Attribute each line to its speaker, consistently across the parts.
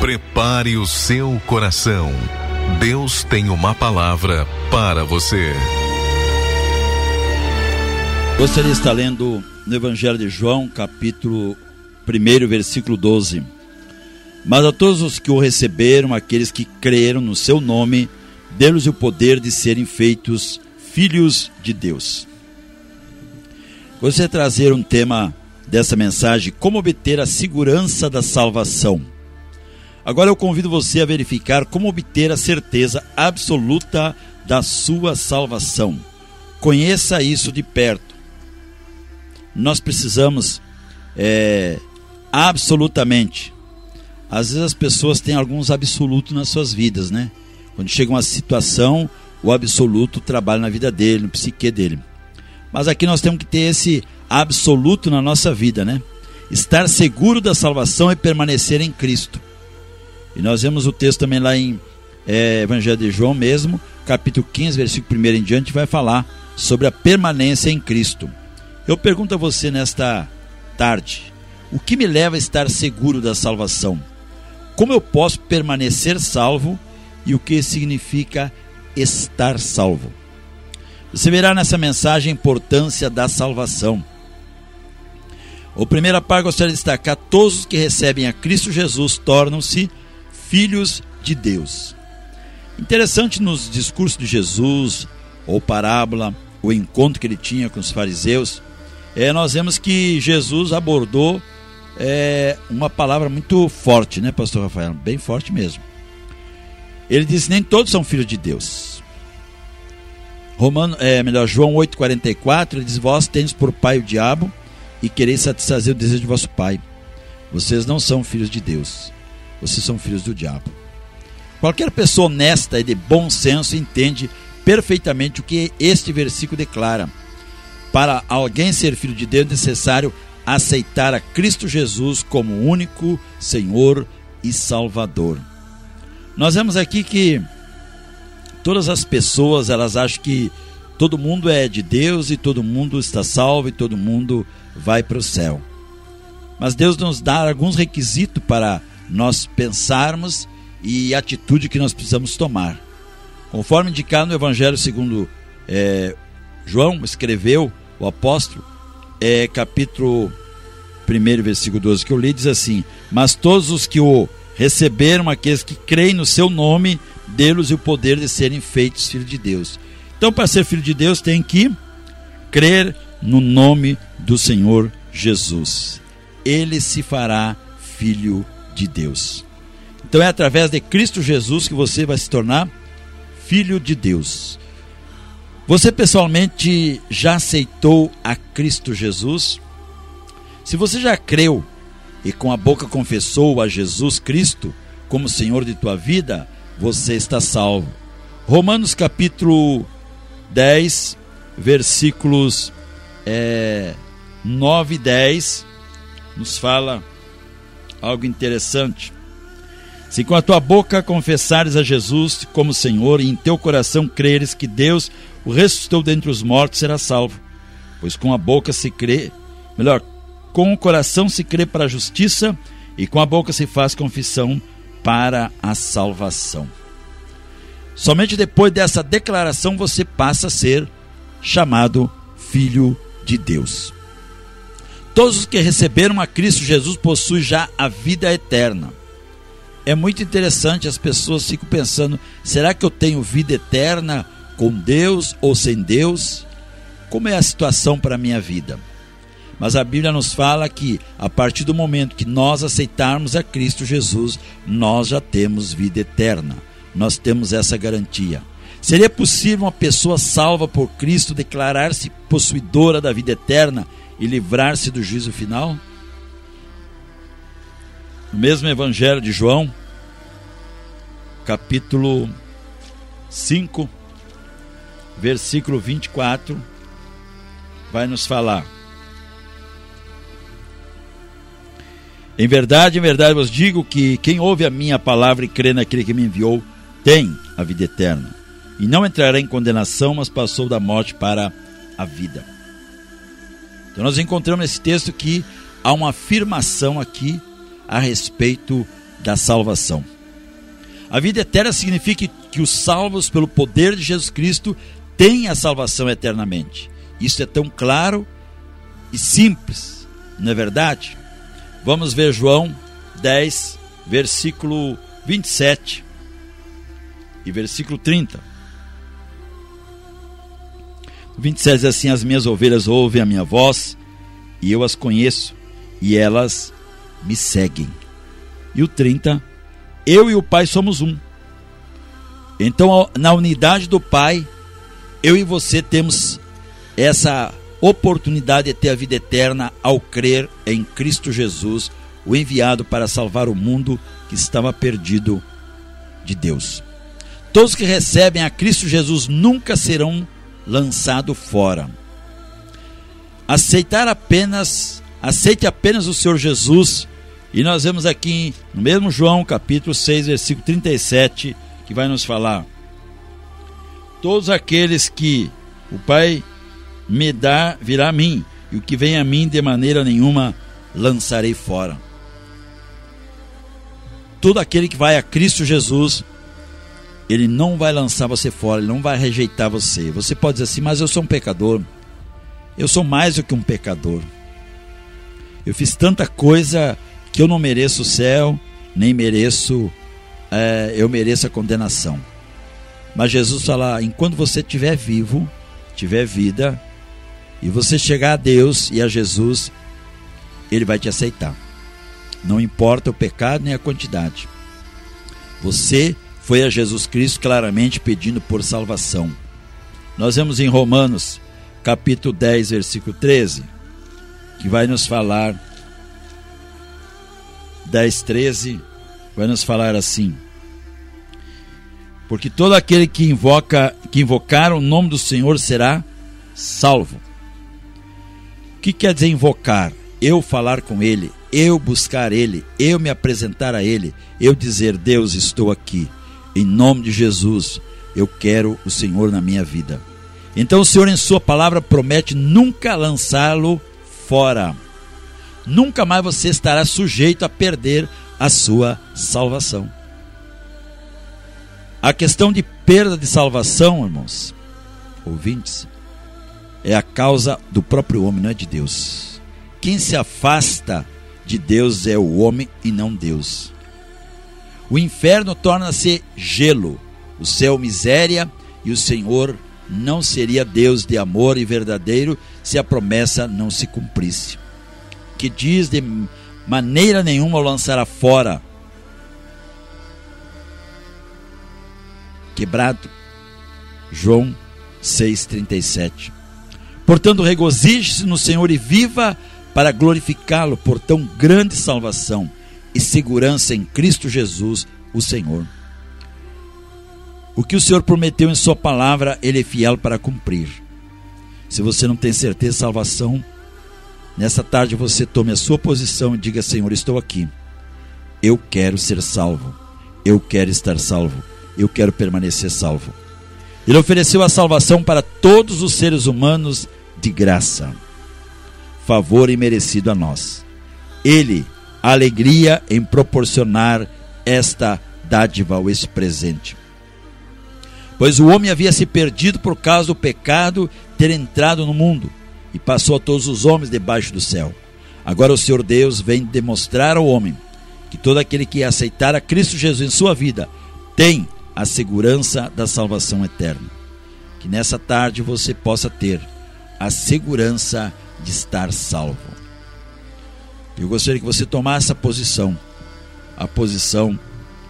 Speaker 1: Prepare o seu coração. Deus tem uma palavra para você.
Speaker 2: Gostaria de estar lendo no Evangelho de João, capítulo 1, versículo 12. Mas a todos os que o receberam, aqueles que creram no seu nome, deu-lhes o poder de serem feitos filhos de Deus. De trazer um tema dessa mensagem: como obter a segurança da salvação. Agora eu convido você a verificar como obter a certeza absoluta da sua salvação. Conheça isso de perto. Nós precisamos é, absolutamente. Às vezes as pessoas têm alguns absolutos nas suas vidas, né? Quando chega uma situação, o absoluto trabalha na vida dele, no psique dele. Mas aqui nós temos que ter esse absoluto na nossa vida, né? Estar seguro da salvação e permanecer em Cristo. E nós vemos o texto também lá em é, Evangelho de João mesmo, capítulo 15, versículo 1 em diante, vai falar sobre a permanência em Cristo. Eu pergunto a você nesta tarde: o que me leva a estar seguro da salvação? Como eu posso permanecer salvo e o que significa estar salvo? Você verá nessa mensagem a importância da salvação. O primeira parte gostaria de destacar: todos os que recebem a Cristo Jesus tornam-se filhos de Deus. Interessante nos discursos de Jesus, ou parábola, o encontro que ele tinha com os fariseus, é, nós vemos que Jesus abordou é, uma palavra muito forte, né, Pastor Rafael? Bem forte mesmo. Ele disse: Nem todos são filhos de Deus. Romano, é, melhor, João 8,44, ele diz: Vós tendes por pai o diabo e quereis satisfazer o desejo de vosso pai. Vocês não são filhos de Deus vocês são filhos do diabo. Qualquer pessoa honesta e de bom senso entende perfeitamente o que este versículo declara. Para alguém ser filho de Deus é necessário aceitar a Cristo Jesus como único Senhor e Salvador. Nós vemos aqui que todas as pessoas elas acham que todo mundo é de Deus e todo mundo está salvo e todo mundo vai para o céu. Mas Deus nos dá alguns requisitos para nós pensarmos e atitude que nós precisamos tomar. Conforme indicado no Evangelho segundo é, João escreveu, o apóstolo, é, capítulo 1, versículo 12, que eu li, diz assim: Mas todos os que o receberam, aqueles que creem no seu nome, dê-los o poder de serem feitos filhos de Deus. Então, para ser filho de Deus, tem que crer no nome do Senhor Jesus. Ele se fará filho de Deus. Então é através de Cristo Jesus que você vai se tornar filho de Deus. Você pessoalmente já aceitou a Cristo Jesus? Se você já creu e com a boca confessou a Jesus Cristo como Senhor de tua vida, você está salvo. Romanos capítulo 10, versículos é, 9 e 10, nos fala algo interessante. Se com a tua boca confessares a Jesus como Senhor e em teu coração creres que Deus o ressuscitou dentre os mortos, serás salvo. Pois com a boca se crê, melhor, com o coração se crê para a justiça e com a boca se faz confissão para a salvação. Somente depois dessa declaração você passa a ser chamado filho de Deus. Todos os que receberam a Cristo Jesus possuem já a vida eterna. É muito interessante, as pessoas ficam pensando: será que eu tenho vida eterna com Deus ou sem Deus? Como é a situação para a minha vida? Mas a Bíblia nos fala que a partir do momento que nós aceitarmos a Cristo Jesus, nós já temos vida eterna. Nós temos essa garantia. Seria possível uma pessoa salva por Cristo declarar-se possuidora da vida eterna e livrar-se do juízo final? No mesmo Evangelho de João, capítulo 5, versículo 24, vai nos falar. Em verdade, em verdade vos digo que quem ouve a minha palavra e crê naquele que me enviou, tem a vida eterna. E não entrará em condenação, mas passou da morte para a vida. Então nós encontramos nesse texto que há uma afirmação aqui a respeito da salvação. A vida eterna significa que os salvos pelo poder de Jesus Cristo têm a salvação eternamente. Isso é tão claro e simples, não é verdade? Vamos ver João 10, versículo 27 e versículo 30. 27 diz assim: As minhas ovelhas ouvem a minha voz, e eu as conheço, e elas me seguem. E o 30, eu e o Pai somos um. Então, na unidade do Pai, eu e você temos essa oportunidade de ter a vida eterna ao crer em Cristo Jesus, o enviado para salvar o mundo que estava perdido de Deus. Todos que recebem a Cristo Jesus nunca serão lançados fora. Aceitar apenas, aceite apenas o Senhor Jesus, e nós vemos aqui no mesmo João, capítulo 6, versículo 37, que vai nos falar: Todos aqueles que o Pai me dá virá a mim, e o que vem a mim de maneira nenhuma lançarei fora. Todo aquele que vai a Cristo Jesus ele não vai lançar você fora, ele não vai rejeitar você. Você pode dizer assim, mas eu sou um pecador. Eu sou mais do que um pecador. Eu fiz tanta coisa que eu não mereço o céu, nem mereço, é, eu mereço a condenação. Mas Jesus fala: enquanto você estiver vivo, tiver vida, e você chegar a Deus e a Jesus, Ele vai te aceitar. Não importa o pecado nem a quantidade. Você foi a Jesus Cristo claramente pedindo por salvação. Nós vemos em Romanos, capítulo 10, versículo 13, que vai nos falar 10, 13, vai nos falar assim: Porque todo aquele que invoca, que invocar o nome do Senhor será salvo. O que quer dizer invocar? Eu falar com ele, eu buscar ele, eu me apresentar a ele, eu dizer: Deus, estou aqui. Em nome de Jesus, eu quero o Senhor na minha vida. Então o Senhor, em Sua palavra, promete nunca lançá-lo fora. Nunca mais você estará sujeito a perder a sua salvação. A questão de perda de salvação, irmãos, ouvintes, é a causa do próprio homem, não é de Deus. Quem se afasta de Deus é o homem e não Deus. O inferno torna-se gelo, o céu miséria e o Senhor não seria Deus de amor e verdadeiro se a promessa não se cumprisse. Que diz de maneira nenhuma o lançará fora. Quebrado. João 6,37. Portanto, regozije-se no Senhor e viva para glorificá-lo por tão grande salvação e segurança em Cristo Jesus, o Senhor. O que o Senhor prometeu em Sua palavra, Ele é fiel para cumprir. Se você não tem certeza de salvação, nessa tarde você tome a sua posição e diga: Senhor, estou aqui. Eu quero ser salvo. Eu quero estar salvo. Eu quero permanecer salvo. Ele ofereceu a salvação para todos os seres humanos de graça, favor imerecido a nós. Ele alegria em proporcionar esta dádiva ou esse presente. Pois o homem havia se perdido por causa do pecado ter entrado no mundo e passou a todos os homens debaixo do céu. Agora o Senhor Deus vem demonstrar ao homem que todo aquele que aceitar a Cristo Jesus em sua vida tem a segurança da salvação eterna. Que nessa tarde você possa ter a segurança de estar salvo. Eu gostaria que você tomasse a posição, a posição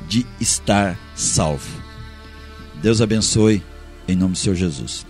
Speaker 2: de estar salvo. Deus abençoe, em nome do Senhor Jesus.